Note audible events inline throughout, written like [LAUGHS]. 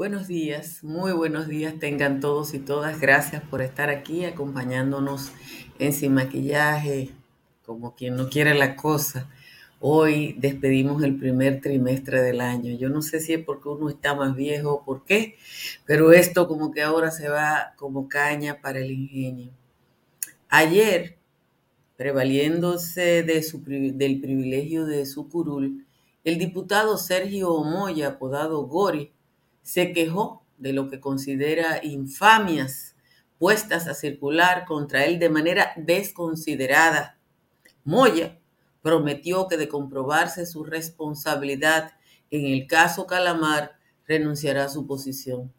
Buenos días, muy buenos días tengan todos y todas. Gracias por estar aquí acompañándonos en Sin Maquillaje, como quien no quiere la cosa. Hoy despedimos el primer trimestre del año. Yo no sé si es porque uno está más viejo o por qué, pero esto como que ahora se va como caña para el ingenio. Ayer, prevaliéndose su, del privilegio de su curul, el diputado Sergio Omoya, apodado Gori, se quejó de lo que considera infamias puestas a circular contra él de manera desconsiderada. Moya prometió que de comprobarse su responsabilidad en el caso Calamar, renunciará a su posición.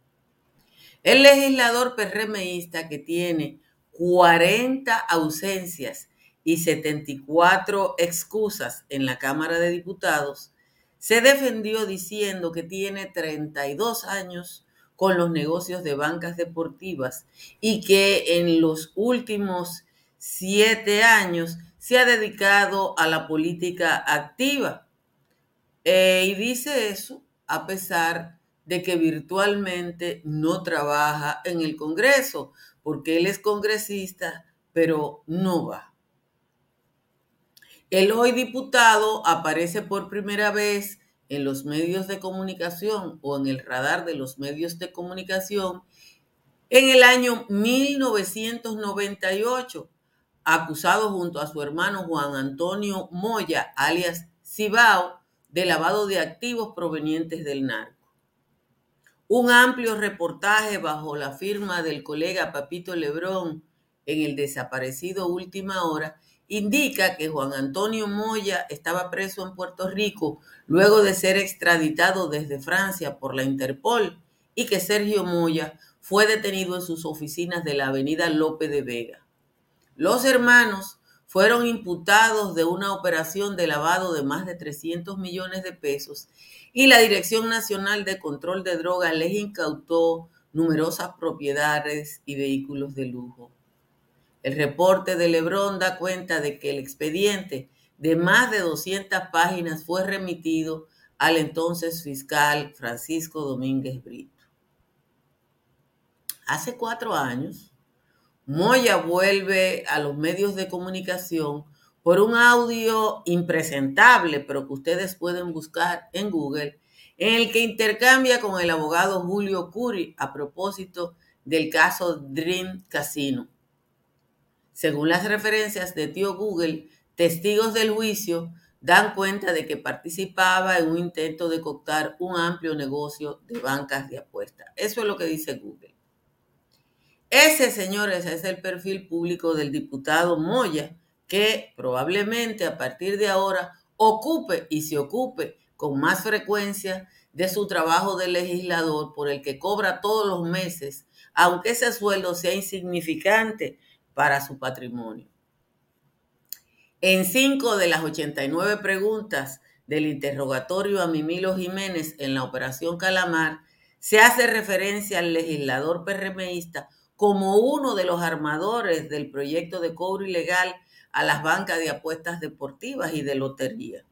El legislador perremeísta que tiene 40 ausencias y 74 excusas en la Cámara de Diputados, se defendió diciendo que tiene 32 años con los negocios de bancas deportivas y que en los últimos siete años se ha dedicado a la política activa. Eh, y dice eso a pesar de que virtualmente no trabaja en el Congreso, porque él es congresista, pero no va. El hoy diputado aparece por primera vez en los medios de comunicación o en el radar de los medios de comunicación en el año 1998, acusado junto a su hermano Juan Antonio Moya, alias Cibao, de lavado de activos provenientes del narco. Un amplio reportaje bajo la firma del colega Papito Lebrón en el desaparecido Última Hora indica que Juan Antonio Moya estaba preso en Puerto Rico luego de ser extraditado desde Francia por la Interpol y que Sergio Moya fue detenido en sus oficinas de la avenida Lope de Vega. Los hermanos fueron imputados de una operación de lavado de más de 300 millones de pesos y la Dirección Nacional de Control de Drogas les incautó numerosas propiedades y vehículos de lujo. El reporte de Lebrón da cuenta de que el expediente de más de 200 páginas fue remitido al entonces fiscal Francisco Domínguez Brito. Hace cuatro años, Moya vuelve a los medios de comunicación por un audio impresentable, pero que ustedes pueden buscar en Google, en el que intercambia con el abogado Julio Curi a propósito del caso Dream Casino. Según las referencias de tío Google, testigos del juicio dan cuenta de que participaba en un intento de cooptar un amplio negocio de bancas de apuestas. Eso es lo que dice Google. Ese, señores, es el perfil público del diputado Moya, que probablemente a partir de ahora ocupe y se ocupe con más frecuencia de su trabajo de legislador por el que cobra todos los meses, aunque ese sueldo sea insignificante para su patrimonio. En cinco de las 89 preguntas del interrogatorio a Mimilo Jiménez en la Operación Calamar, se hace referencia al legislador PRMista como uno de los armadores del proyecto de cobro ilegal a las bancas de apuestas deportivas y de lotería.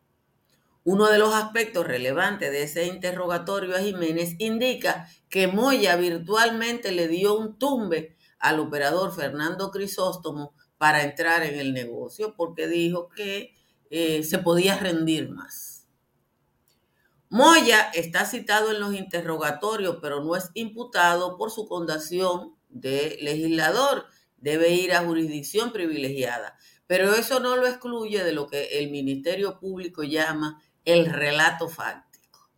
Uno de los aspectos relevantes de ese interrogatorio a Jiménez indica que Moya virtualmente le dio un tumbe al operador Fernando Crisóstomo para entrar en el negocio porque dijo que eh, se podía rendir más. Moya está citado en los interrogatorios, pero no es imputado por su condición de legislador. Debe ir a jurisdicción privilegiada. Pero eso no lo excluye de lo que el Ministerio Público llama el relato fáctico.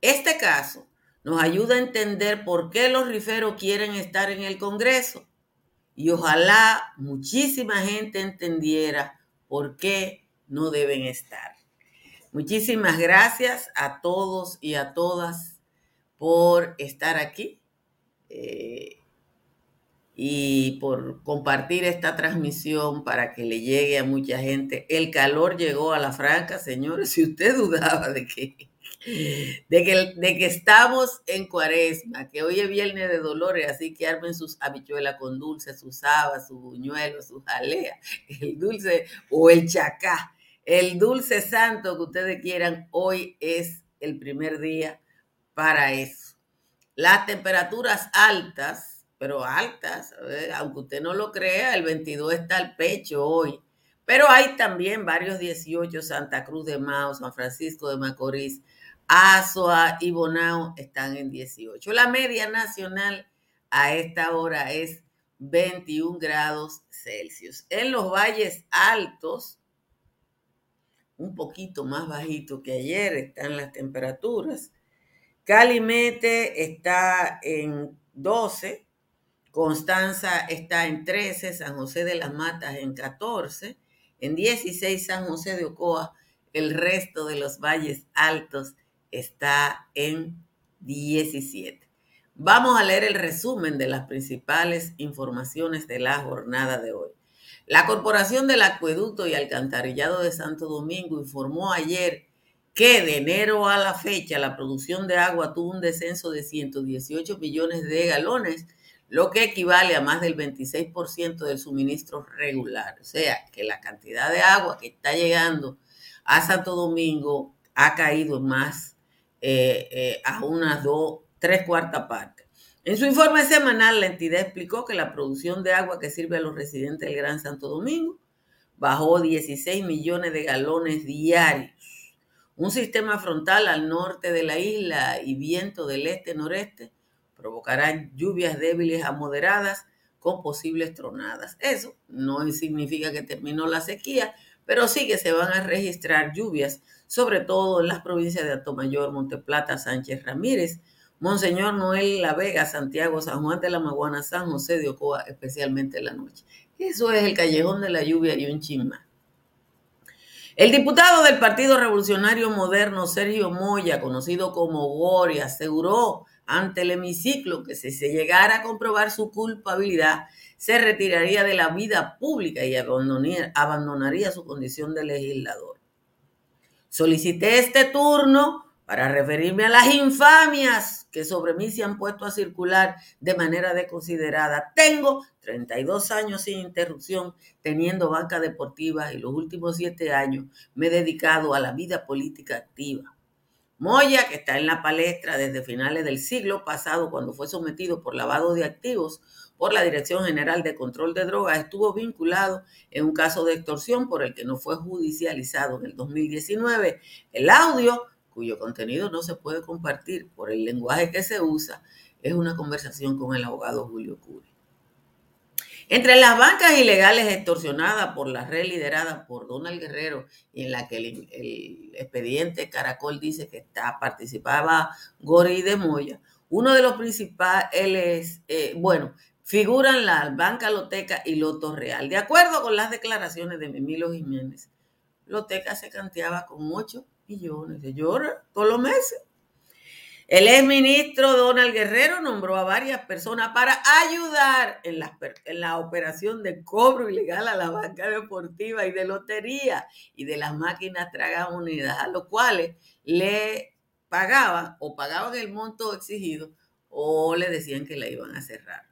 Este caso nos ayuda a entender por qué los riferos quieren estar en el Congreso. Y ojalá muchísima gente entendiera por qué no deben estar. Muchísimas gracias a todos y a todas por estar aquí eh, y por compartir esta transmisión para que le llegue a mucha gente. El calor llegó a la franca, señores, [LAUGHS] si usted dudaba de que de que, de que estamos en cuaresma, que hoy es viernes de dolores, así que armen sus habichuelas con dulce, sus habas, sus buñuelos, sus jaleas, el dulce o el chacá, el dulce santo que ustedes quieran, hoy es el primer día para eso. las temperaturas altas, pero altas, aunque usted no lo crea, el 22 está al pecho hoy. Pero hay también varios 18, Santa Cruz de Mao, San Francisco de Macorís, Azua y Bonao están en 18. La media nacional a esta hora es 21 grados Celsius. En los valles altos, un poquito más bajito que ayer están las temperaturas. Calimete está en 12, Constanza está en 13, San José de las Matas en 14, en 16 San José de Ocoa, el resto de los valles altos está en 17. Vamos a leer el resumen de las principales informaciones de la jornada de hoy. La Corporación del Acueducto y Alcantarillado de Santo Domingo informó ayer que de enero a la fecha la producción de agua tuvo un descenso de 118 millones de galones, lo que equivale a más del 26% del suministro regular. O sea, que la cantidad de agua que está llegando a Santo Domingo ha caído más eh, eh, a unas dos, tres cuartas partes. En su informe semanal, la entidad explicó que la producción de agua que sirve a los residentes del Gran Santo Domingo bajó 16 millones de galones diarios. Un sistema frontal al norte de la isla y viento del este-noreste provocarán lluvias débiles a moderadas con posibles tronadas. Eso no significa que terminó la sequía, pero sí que se van a registrar lluvias sobre todo en las provincias de Atomayor, Monteplata, Sánchez Ramírez, Monseñor Noel La Vega, Santiago, San Juan de la Maguana, San José de Ocoa, especialmente en la noche. Eso es el callejón de la lluvia y un chisma. El diputado del Partido Revolucionario Moderno, Sergio Moya, conocido como Gori, aseguró ante el hemiciclo que si se llegara a comprobar su culpabilidad, se retiraría de la vida pública y abandonaría su condición de legislador. Solicité este turno para referirme a las infamias que sobre mí se han puesto a circular de manera desconsiderada. Tengo 32 años sin interrupción teniendo banca deportiva y los últimos siete años me he dedicado a la vida política activa. Moya, que está en la palestra desde finales del siglo pasado cuando fue sometido por lavado de activos por la Dirección General de Control de Drogas, estuvo vinculado en un caso de extorsión por el que no fue judicializado en el 2019. El audio, cuyo contenido no se puede compartir por el lenguaje que se usa, es una conversación con el abogado Julio Curi. Entre las bancas ilegales extorsionadas por la red liderada por Donald Guerrero y en la que el, expediente Caracol dice que está, participaba Gori de Moya, uno de los principales, eh, bueno, figuran la Banca Loteca y Loto Real. De acuerdo con las declaraciones de Mimilo Jiménez, Loteca se canteaba con 8 millones de dólares todos los meses. El exministro Donald Guerrero nombró a varias personas para ayudar en la, en la, operación de cobro ilegal a la banca deportiva y de lotería y de las máquinas tragamonedas, a los cuales le pagaban o pagaban el monto exigido o le decían que la iban a cerrar.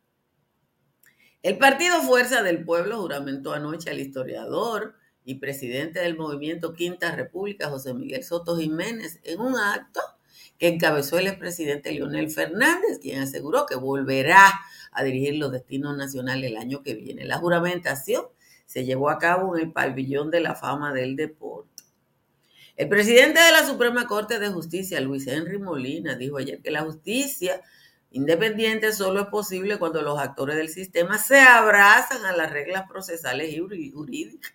El Partido Fuerza del Pueblo juramentó anoche al historiador y presidente del movimiento Quinta República, José Miguel Soto Jiménez, en un acto que encabezó el expresidente Leonel Fernández, quien aseguró que volverá a dirigir los destinos nacionales el año que viene. La juramentación se llevó a cabo en el pabellón de la fama del deporte. El presidente de la Suprema Corte de Justicia, Luis Henry Molina, dijo ayer que la justicia Independiente solo es posible cuando los actores del sistema se abrazan a las reglas procesales y jurídicas,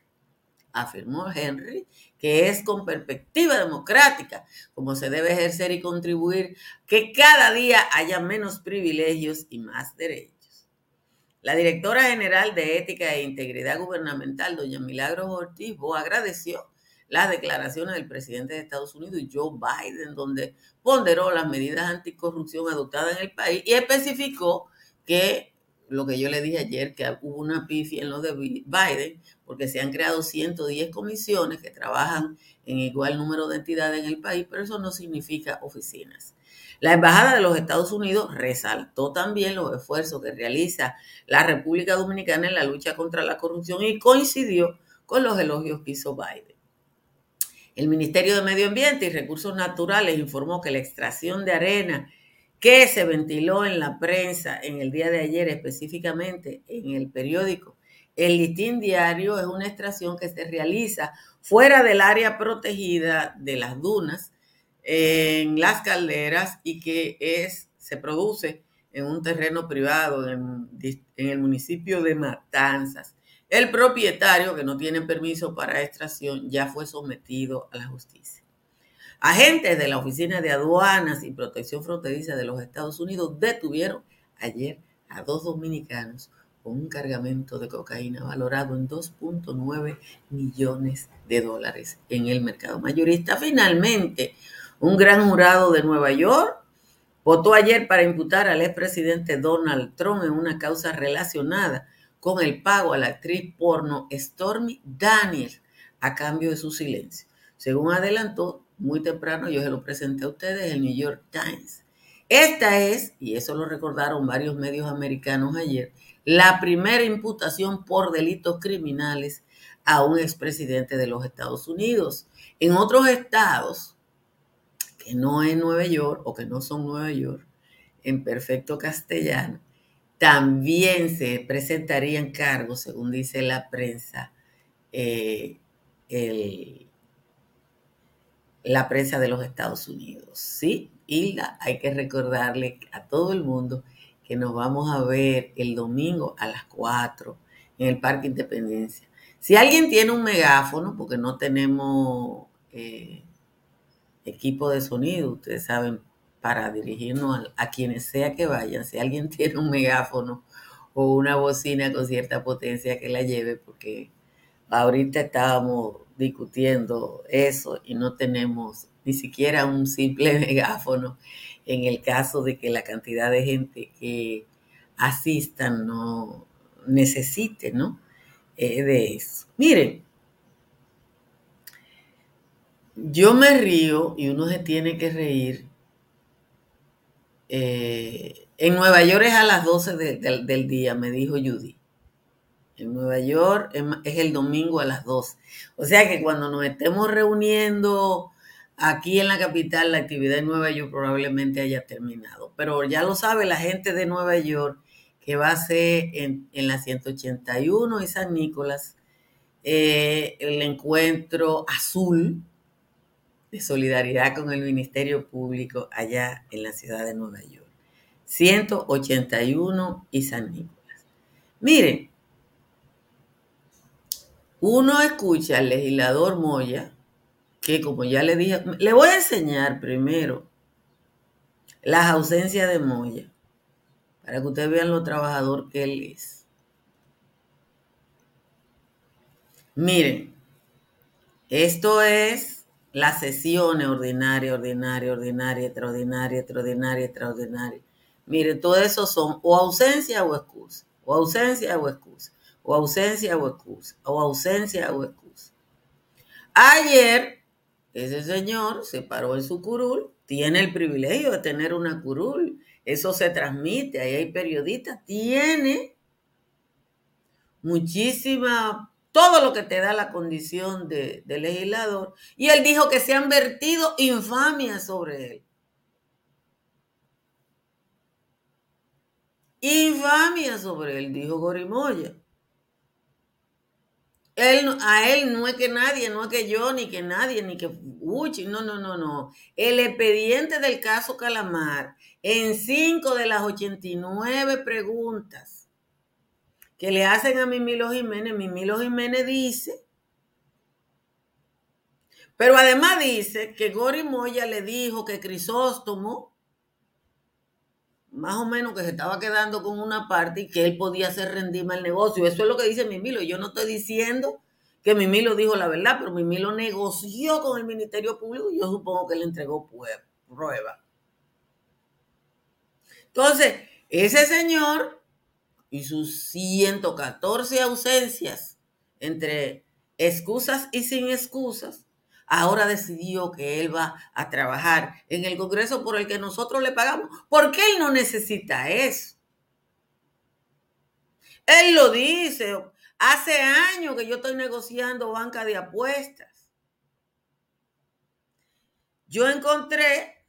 afirmó Henry, que es con perspectiva democrática como se debe ejercer y contribuir que cada día haya menos privilegios y más derechos. La directora general de Ética e Integridad Gubernamental, doña Milagros Ortiz, agradeció las declaraciones del presidente de Estados Unidos Joe Biden, donde ponderó las medidas anticorrupción adoptadas en el país y especificó que lo que yo le dije ayer, que hubo una pifia en lo de Biden, porque se han creado 110 comisiones que trabajan en igual número de entidades en el país, pero eso no significa oficinas. La Embajada de los Estados Unidos resaltó también los esfuerzos que realiza la República Dominicana en la lucha contra la corrupción y coincidió con los elogios que hizo Biden. El Ministerio de Medio Ambiente y Recursos Naturales informó que la extracción de arena que se ventiló en la prensa en el día de ayer, específicamente en el periódico El Listín Diario, es una extracción que se realiza fuera del área protegida de las dunas, en las calderas, y que es, se produce en un terreno privado en, en el municipio de Matanzas. El propietario, que no tiene permiso para extracción, ya fue sometido a la justicia. Agentes de la Oficina de Aduanas y Protección Fronteriza de los Estados Unidos detuvieron ayer a dos dominicanos con un cargamento de cocaína valorado en 2.9 millones de dólares en el mercado mayorista. Finalmente, un gran jurado de Nueva York votó ayer para imputar al expresidente Donald Trump en una causa relacionada con el pago a la actriz porno Stormy Daniels a cambio de su silencio. Según adelantó muy temprano, yo se lo presenté a ustedes, el New York Times. Esta es, y eso lo recordaron varios medios americanos ayer, la primera imputación por delitos criminales a un expresidente de los Estados Unidos. En otros estados, que no es Nueva York o que no son Nueva York, en perfecto castellano, también se presentarían cargos, según dice la prensa, eh, la prensa de los Estados Unidos, ¿sí? Y hay que recordarle a todo el mundo que nos vamos a ver el domingo a las 4 en el Parque Independencia. Si alguien tiene un megáfono, porque no tenemos eh, equipo de sonido, ustedes saben, para dirigirnos a, quienes sea que vayan, si alguien [LAUGHS] tiene un megáfono o una bocina con cierta potencia que la lleve, porque ahorita estábamos discutiendo eso y no tenemos ni siquiera un simple [LAUGHS] megáfono en el caso de que la cantidad de gente que asistan no necesite, ¿no? Eh, de eso. Miren, yo me río y uno se tiene que reír. Eh, en Nueva York es a las 12 del día, me dijo Judy. En Nueva York es el domingo a las 12. O sea que cuando nos estemos reuniendo aquí en la capital, la actividad en Nueva York probablemente haya terminado. Pero ya lo sabe la gente de Nueva York que va a ser en, la 181 y San Nicolás eh, el encuentro azul de solidaridad con el Ministerio Público allá en la ciudad de Nueva York. 181 y San Nicolás. Miren, uno escucha al legislador Moya, que como ya le dije, le voy a enseñar primero las ausencias de Moya, para que ustedes vean lo trabajador que él es. Miren, esto es las sesiones ordinaria, ordinaria, ordinaria, extraordinaria, extraordinaria, extraordinaria. Miren, todo eso son o ausencia o excusa, o ausencia o excusa o ausencia o excusa, o ausencia o excusa. Ayer, ese señor se paró en su curul, tiene el privilegio de tener una curul, eso se transmite, ahí hay periodistas, tiene muchísima, todo lo que te da la condición de, legislador, y él dijo que se han vertido infamias sobre él. Infamia sobre él, dijo Gorimoya. Él, a él no es que nadie, no es que yo, ni que nadie, ni que Uchi, no, no, no, no. El expediente del caso Calamar, en cinco de las 89 preguntas que le hacen a Mimilo Jiménez, Mimilo Jiménez dice, pero además dice que Gori Moya le dijo que Crisóstomo más o menos que se estaba quedando con una parte y que él podía hacer rendirme el negocio. Eso es lo que dice Mimilo. Yo no estoy diciendo que Mimilo dijo la verdad, pero Mimilo negoció con el Ministerio Público y yo supongo que le entregó prueba. Entonces, ese señor y sus 114 ausencias entre excusas y sin excusas, ahora decidió que él va a trabajar en el Congreso por el que nosotros le pagamos, porque él no necesita eso. Él lo dice, hace años que yo estoy negociando banca de apuestas. Yo encontré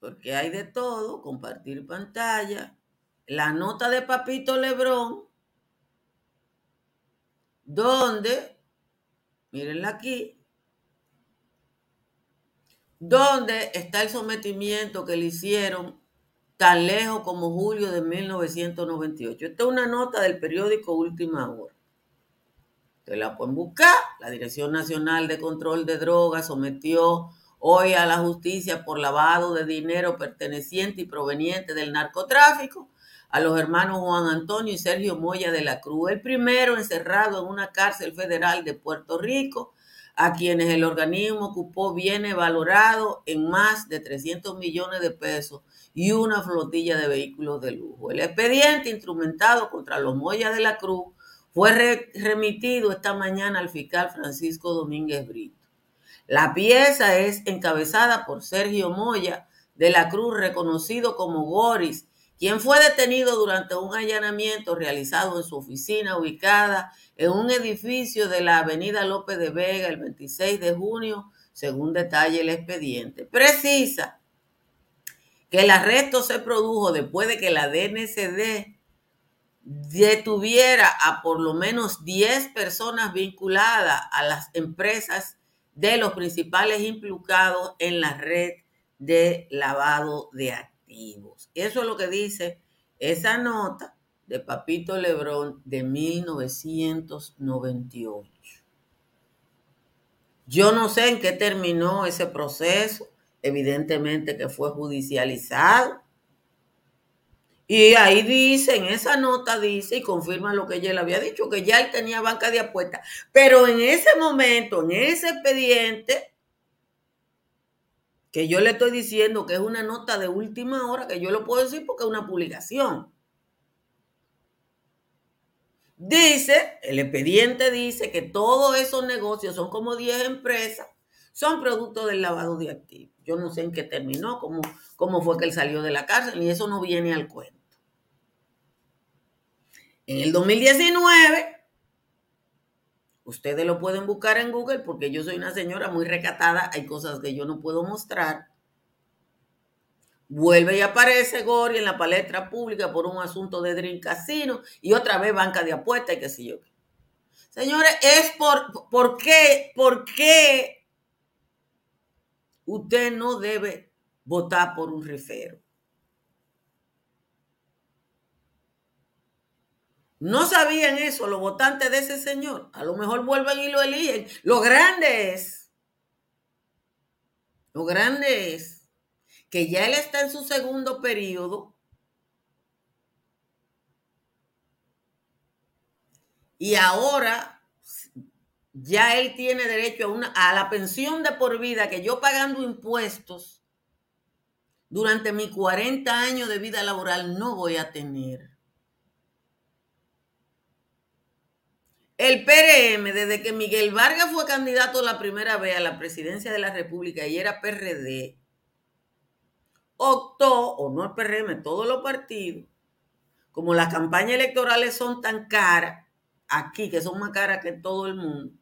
porque hay de todo, compartir pantalla, la nota de Papito Lebrón, donde, mírenla aquí, donde está el sometimiento que le hicieron tan lejos como julio de 1998. Esta es una nota del periódico Última Hora. Ustedes la pueden buscar. La Dirección Nacional de Control de Drogas sometió hoy a la justicia por lavado de dinero perteneciente y proveniente del narcotráfico a los hermanos Juan Antonio y Sergio Moya de la Cruz, el primero encerrado en una cárcel federal de Puerto Rico, a quienes el organismo ocupó bienes valorados en más de 300 millones de pesos y una flotilla de vehículos de lujo. El expediente instrumentado contra los Moya de la Cruz fue remitido esta mañana al fiscal Francisco Domínguez Brito. La pieza es encabezada por Sergio Moya de la Cruz, reconocido como Goris, quien fue detenido durante un allanamiento realizado en su oficina ubicada en un edificio de la avenida López de Vega el 26 de junio, según detalle el expediente. Precisa que el arresto se produjo después de que la DNCD detuviera a por lo menos 10 personas vinculadas a las empresas de los principales implicados en la red de lavado de activos. Eso es lo que dice esa nota de Papito Lebrón de 1998. Yo no sé en qué terminó ese proceso, evidentemente que fue judicializado. Y ahí dice, en esa nota dice y confirma lo que ella le había dicho, que ya él tenía banca de apuestas. Pero en ese momento, en ese expediente, que yo le estoy diciendo que es una nota de última hora, que yo lo puedo decir porque es una publicación. Dice, el expediente dice que todos esos negocios son como 10 empresas, son producto del lavado de activos. Yo no sé en qué terminó, cómo, cómo fue que él salió de la cárcel, y eso no viene al cuento. En el 2019, ustedes lo pueden buscar en Google porque yo soy una señora muy recatada, hay cosas que yo no puedo mostrar. Vuelve y aparece Gori en la palestra pública por un asunto de Dream Casino y otra vez banca de apuestas y qué sé yo. Señores, es por, ¿por qué? ¿Por qué usted no debe votar por un rifero? No sabían eso los votantes de ese señor. A lo mejor vuelven y lo eligen. Lo grande es, lo grande es que ya él está en su segundo periodo y ahora ya él tiene derecho a, una, a la pensión de por vida que yo pagando impuestos durante mis 40 años de vida laboral no voy a tener. El PRM, desde que Miguel Vargas fue candidato la primera vez a la presidencia de la República y era PRD, optó, o no el PRM, todos los partidos, como las campañas electorales son tan caras, aquí, que son más caras que todo el mundo,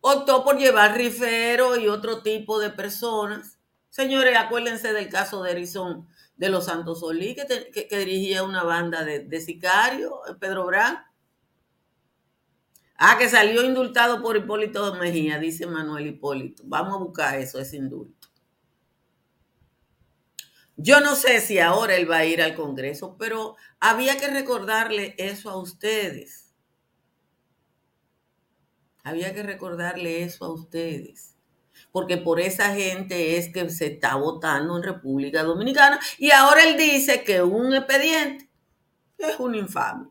optó por llevar rifero y otro tipo de personas. Señores, acuérdense del caso de Erizón de los Santos Solí, que, dirigía una banda de, de sicarios, Pedro Brán Ah, que salió indultado por Hipólito Mejía, dice Manuel Hipólito. Vamos a buscar eso, ese indulto. Yo no sé si ahora él va a ir al Congreso, pero había que recordarle eso a ustedes. Había que recordarle eso a ustedes. Porque por esa gente es que se está votando en República Dominicana. Y ahora él dice que un expediente es un infame.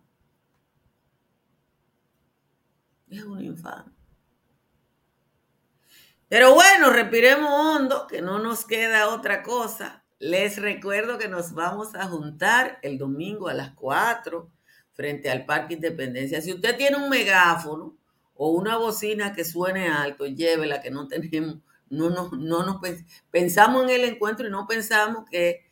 Es un infame. Pero bueno, respiremos hondo, que no nos queda otra cosa. Les recuerdo que nos vamos a juntar el domingo a las 4 frente al Parque Independencia. Si usted tiene un megáfono o una bocina que suene alto, llévela que no tenemos, no, no, no nos pensamos en el encuentro y no pensamos que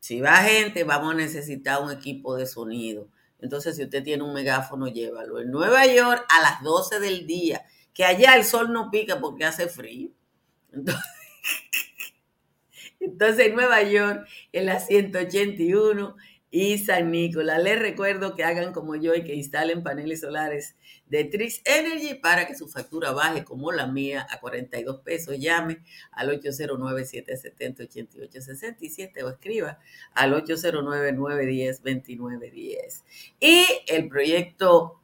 si va gente vamos a necesitar un equipo de sonido. Entonces, si usted tiene un megáfono, llévalo. En Nueva York, a las 12 del día, que allá el sol no pica porque hace frío. Entonces, [LAUGHS] en Nueva York, en la 181 y San Nicolás. Les recuerdo que hagan como yo y que instalen paneles solares de Trix Energy para que su factura baje como la mía a 42 pesos. Llame al 809-770-8867 o escriba al 809-910-2910. Y el proyecto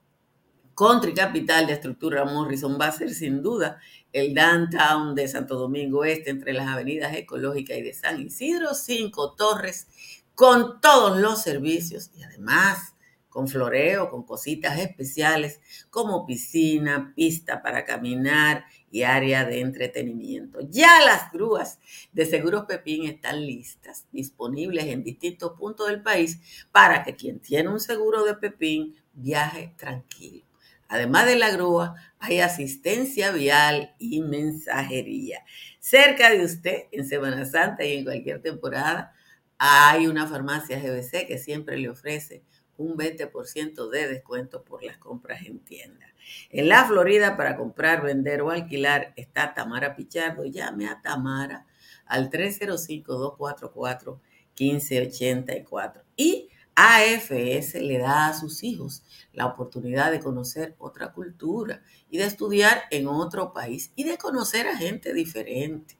Country Capital de estructura Morrison va a ser sin duda el downtown de Santo Domingo Este entre las avenidas Ecológica y de San Isidro, cinco torres con todos los servicios y además con floreo, con cositas especiales como piscina, pista para caminar y área de entretenimiento. Ya las grúas de Seguros Pepín están listas, disponibles en distintos puntos del país para que quien tiene un seguro de Pepín viaje tranquilo. Además de la grúa, hay asistencia vial y mensajería. Cerca de usted, en Semana Santa y en cualquier temporada, hay una farmacia GBC que siempre le ofrece un 20% de descuento por las compras en tienda. En la Florida, para comprar, vender o alquilar, está Tamara Pichardo. Llame a Tamara al 305-244-1584. Y AFS le da a sus hijos la oportunidad de conocer otra cultura y de estudiar en otro país y de conocer a gente diferente.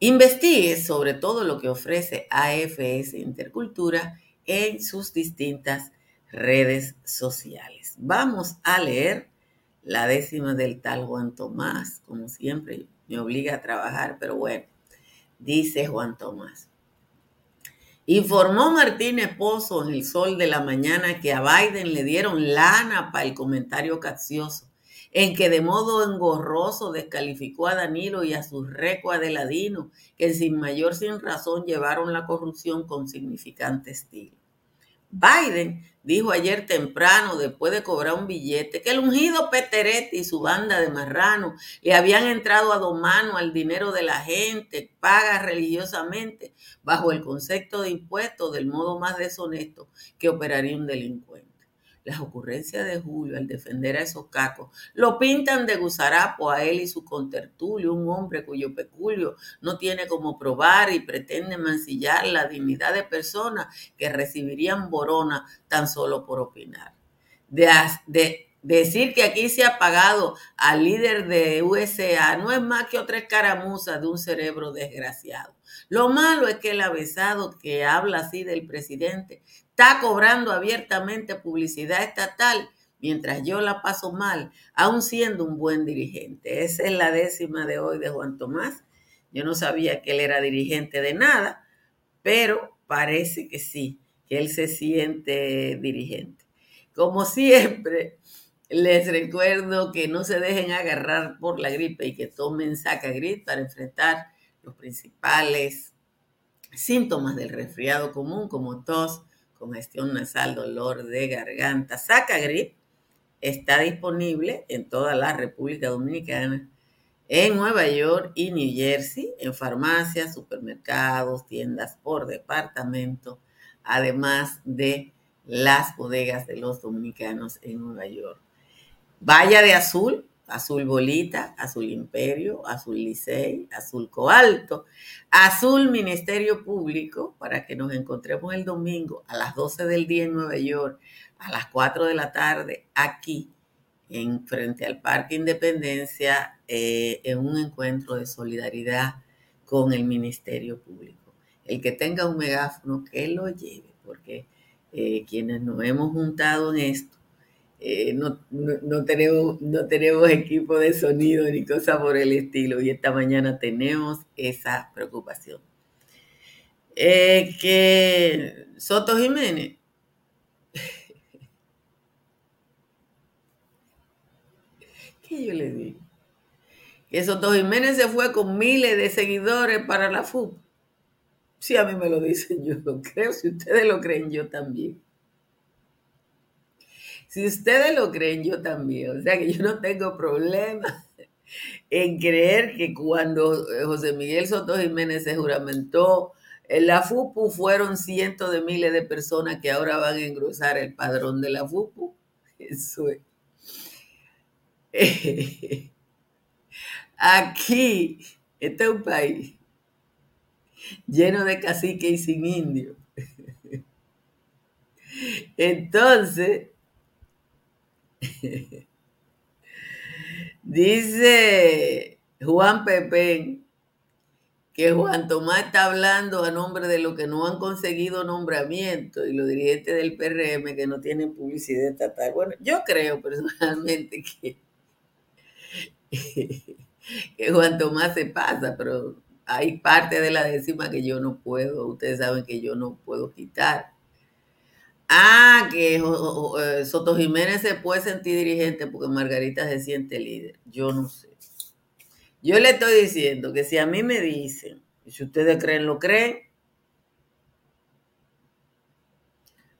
Investigue sobre todo lo que ofrece AFS Intercultura en sus distintas redes sociales. Vamos a leer la décima del tal Juan Tomás, como siempre me obliga a trabajar, pero bueno, dice Juan Tomás. Informó Martínez Pozo en el sol de la mañana que a Biden le dieron lana para el comentario caccioso en que de modo engorroso descalificó a Danilo y a su reco Adeladino, que sin mayor sin razón llevaron la corrupción con significante estilo. Biden dijo ayer temprano, después de cobrar un billete, que el ungido Peteretti y su banda de marranos le habían entrado a dos manos al dinero de la gente, paga religiosamente, bajo el concepto de impuestos del modo más deshonesto que operaría un delincuente las ocurrencias de Julio al defender a esos cacos, lo pintan de gusarapo a él y su contertulio, un hombre cuyo peculio no tiene como probar y pretende mancillar la dignidad de personas que recibirían borona tan solo por opinar. De, de decir que aquí se ha pagado al líder de USA no es más que otra escaramuza de un cerebro desgraciado. Lo malo es que el avesado que habla así del presidente está cobrando abiertamente publicidad estatal mientras yo la paso mal, aún siendo un buen dirigente. Esa es la décima de hoy de Juan Tomás. Yo no sabía que él era dirigente de nada, pero parece que sí, que él se siente dirigente. Como siempre, les recuerdo que no se dejen agarrar por la gripe y que tomen Sacagrip para enfrentar los principales síntomas del resfriado común como tos, congestión nasal, dolor de garganta, Sacagrip está disponible en toda la República Dominicana, en Nueva York y New Jersey, en farmacias, supermercados, tiendas por departamento, además de las bodegas de los dominicanos en Nueva York. Vaya de azul azul bolita, azul imperio, azul licey, azul coalto, azul ministerio público, para que nos encontremos el domingo a las 12 del día en Nueva York, a las 4 de la tarde aquí, en frente al Parque Independencia, eh, en un encuentro de solidaridad con el ministerio público. El que tenga un megáfono, que lo lleve, porque eh, quienes nos hemos juntado en esto, eh, no, tenemos, no tenemos equipo de sonido ni cosa por el estilo y esta mañana tenemos esa preocupación. Eh, que Soto Jiménez, [LAUGHS] ¿qué yo le digo? Que Soto Jiménez se fue con miles de seguidores para la FUP. Si a mí me lo dicen, yo lo creo. Si ustedes lo creen, yo también. Si ustedes lo creen, yo también. O sea que yo no tengo problema [LAUGHS] en creer que cuando eh, José Miguel Soto Jiménez se juramentó en la FUPU fueron cientos de miles de personas que ahora van a engrosar el padrón de la FUPU. Eso es. [LAUGHS] Aquí, este es un país lleno de cacique y sin indio. [LAUGHS] Entonces, [LAUGHS] dice Juan Pepén que Juan Tomás está hablando a nombre de los que no han conseguido nombramiento y los dirigentes del PRM que no tienen publicidad estatal. Bueno, yo creo personalmente [LAUGHS] que, que Juan Tomás se pasa, pero hay parte de la décima que yo no puedo, ustedes saben que yo no puedo quitar. Ah, que eh, Soto Jiménez se puede sentir dirigente porque Margarita se siente líder. Yo no sé. Yo le estoy diciendo que si a mí me dicen, si ustedes creen, lo creen,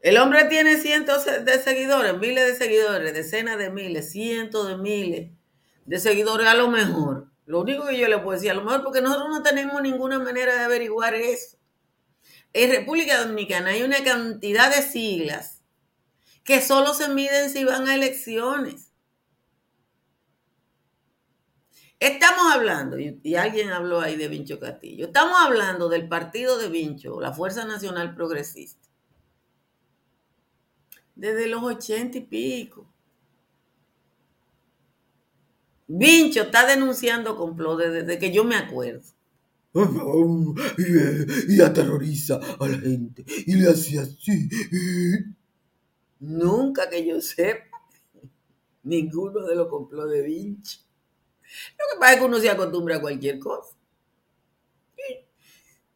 el hombre tiene cientos de seguidores, miles de seguidores, decenas de miles, cientos de miles de seguidores a lo mejor. Lo único que yo le puedo decir, a lo mejor porque nosotros no tenemos ninguna manera de averiguar eso. En República Dominicana hay una cantidad de siglas que solo se miden si van a elecciones. Estamos hablando, y, alguien habló ahí de Vincho Castillo, estamos hablando del partido de Vincho, la Fuerza Nacional Progresista, desde los ochenta y pico. Vincho está denunciando complot desde que yo me acuerdo. Y, aterroriza a la gente. Y le hacía así. Nunca que yo sepa, [LAUGHS] ninguno de los complots de Vinci. Lo que pasa es que uno se acostumbra a cualquier cosa.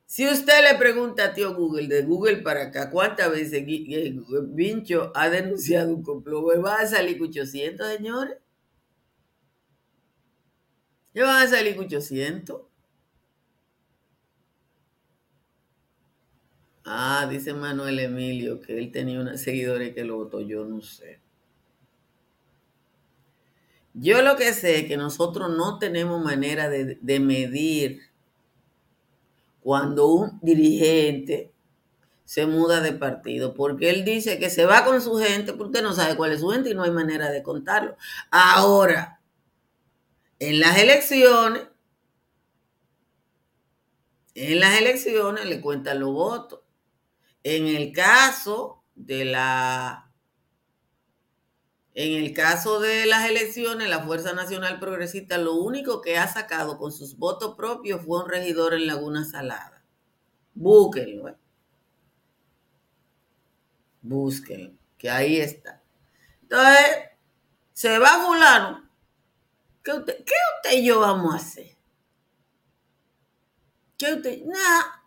Si usted le pregunta a tío Google, de Google para acá, ¿cuántas veces Vincho ha denunciado un complot? Pues va a salir 800, señores. ¿Ya van a salir 800? Ah, dice Manuel Emilio que él tenía una seguidora que lo votó, yo no sé. Yo lo que sé es que nosotros no tenemos manera de, medir cuando un dirigente se muda de partido, porque él dice que se va con su gente, porque usted no sabe cuál es su gente y no hay manera de contarlo. Ahora, en las elecciones, en las elecciones le cuentan los votos. En el caso de la en el caso de las elecciones, la Fuerza Nacional Progresista lo único que ha sacado con sus votos propios fue un regidor en Laguna Salada. Búsquenlo. ¿eh? Búsquenlo, que ahí está. Entonces, se va fulano. ¿Qué usted, ¿Qué usted y yo vamos a hacer? ¿Qué usted? Nada.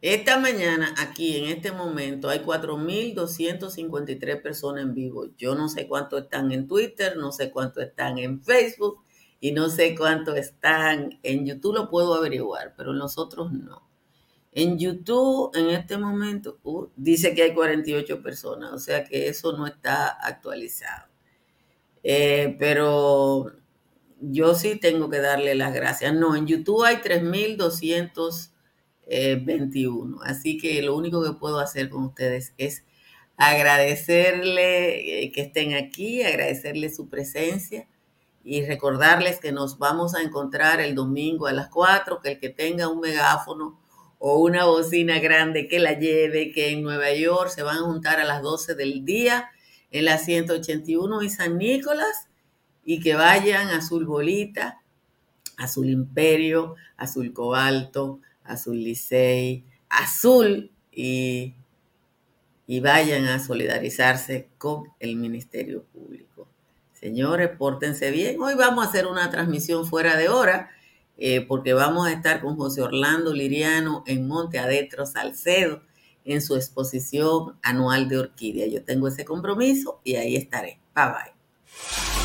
Esta mañana, aquí en este momento, hay 4.253 personas en vivo. Yo no sé cuántos están en Twitter, no sé cuántos están en Facebook y no sé cuántos están en YouTube. Lo puedo averiguar, pero nosotros no. En YouTube, en este momento, uh, dice que hay 48 personas, o sea que eso no está actualizado. Eh, pero yo sí tengo que darle las gracias. No, en YouTube hay 3.200 21. Así que lo único que puedo hacer con ustedes es agradecerle eh, que estén aquí, agradecerle su presencia y recordarles que nos vamos a encontrar el domingo a las 4, que el que tenga un megáfono o una bocina grande que la lleve, que en Nueva York se van a juntar a las 12 del día en la 181 y San Nicolás y que vayan a Azul Bolita, Azul Imperio, Azul Cobalto, Azul Licey, Azul y, y vayan a solidarizarse con el Ministerio Público. Señores, pórtense bien. Hoy vamos a hacer una transmisión fuera de hora eh, porque vamos a estar con José Orlando Liriano en Monte Adentro, Salcedo, en su exposición anual de orquídea. Yo tengo ese compromiso y ahí estaré. Bye bye.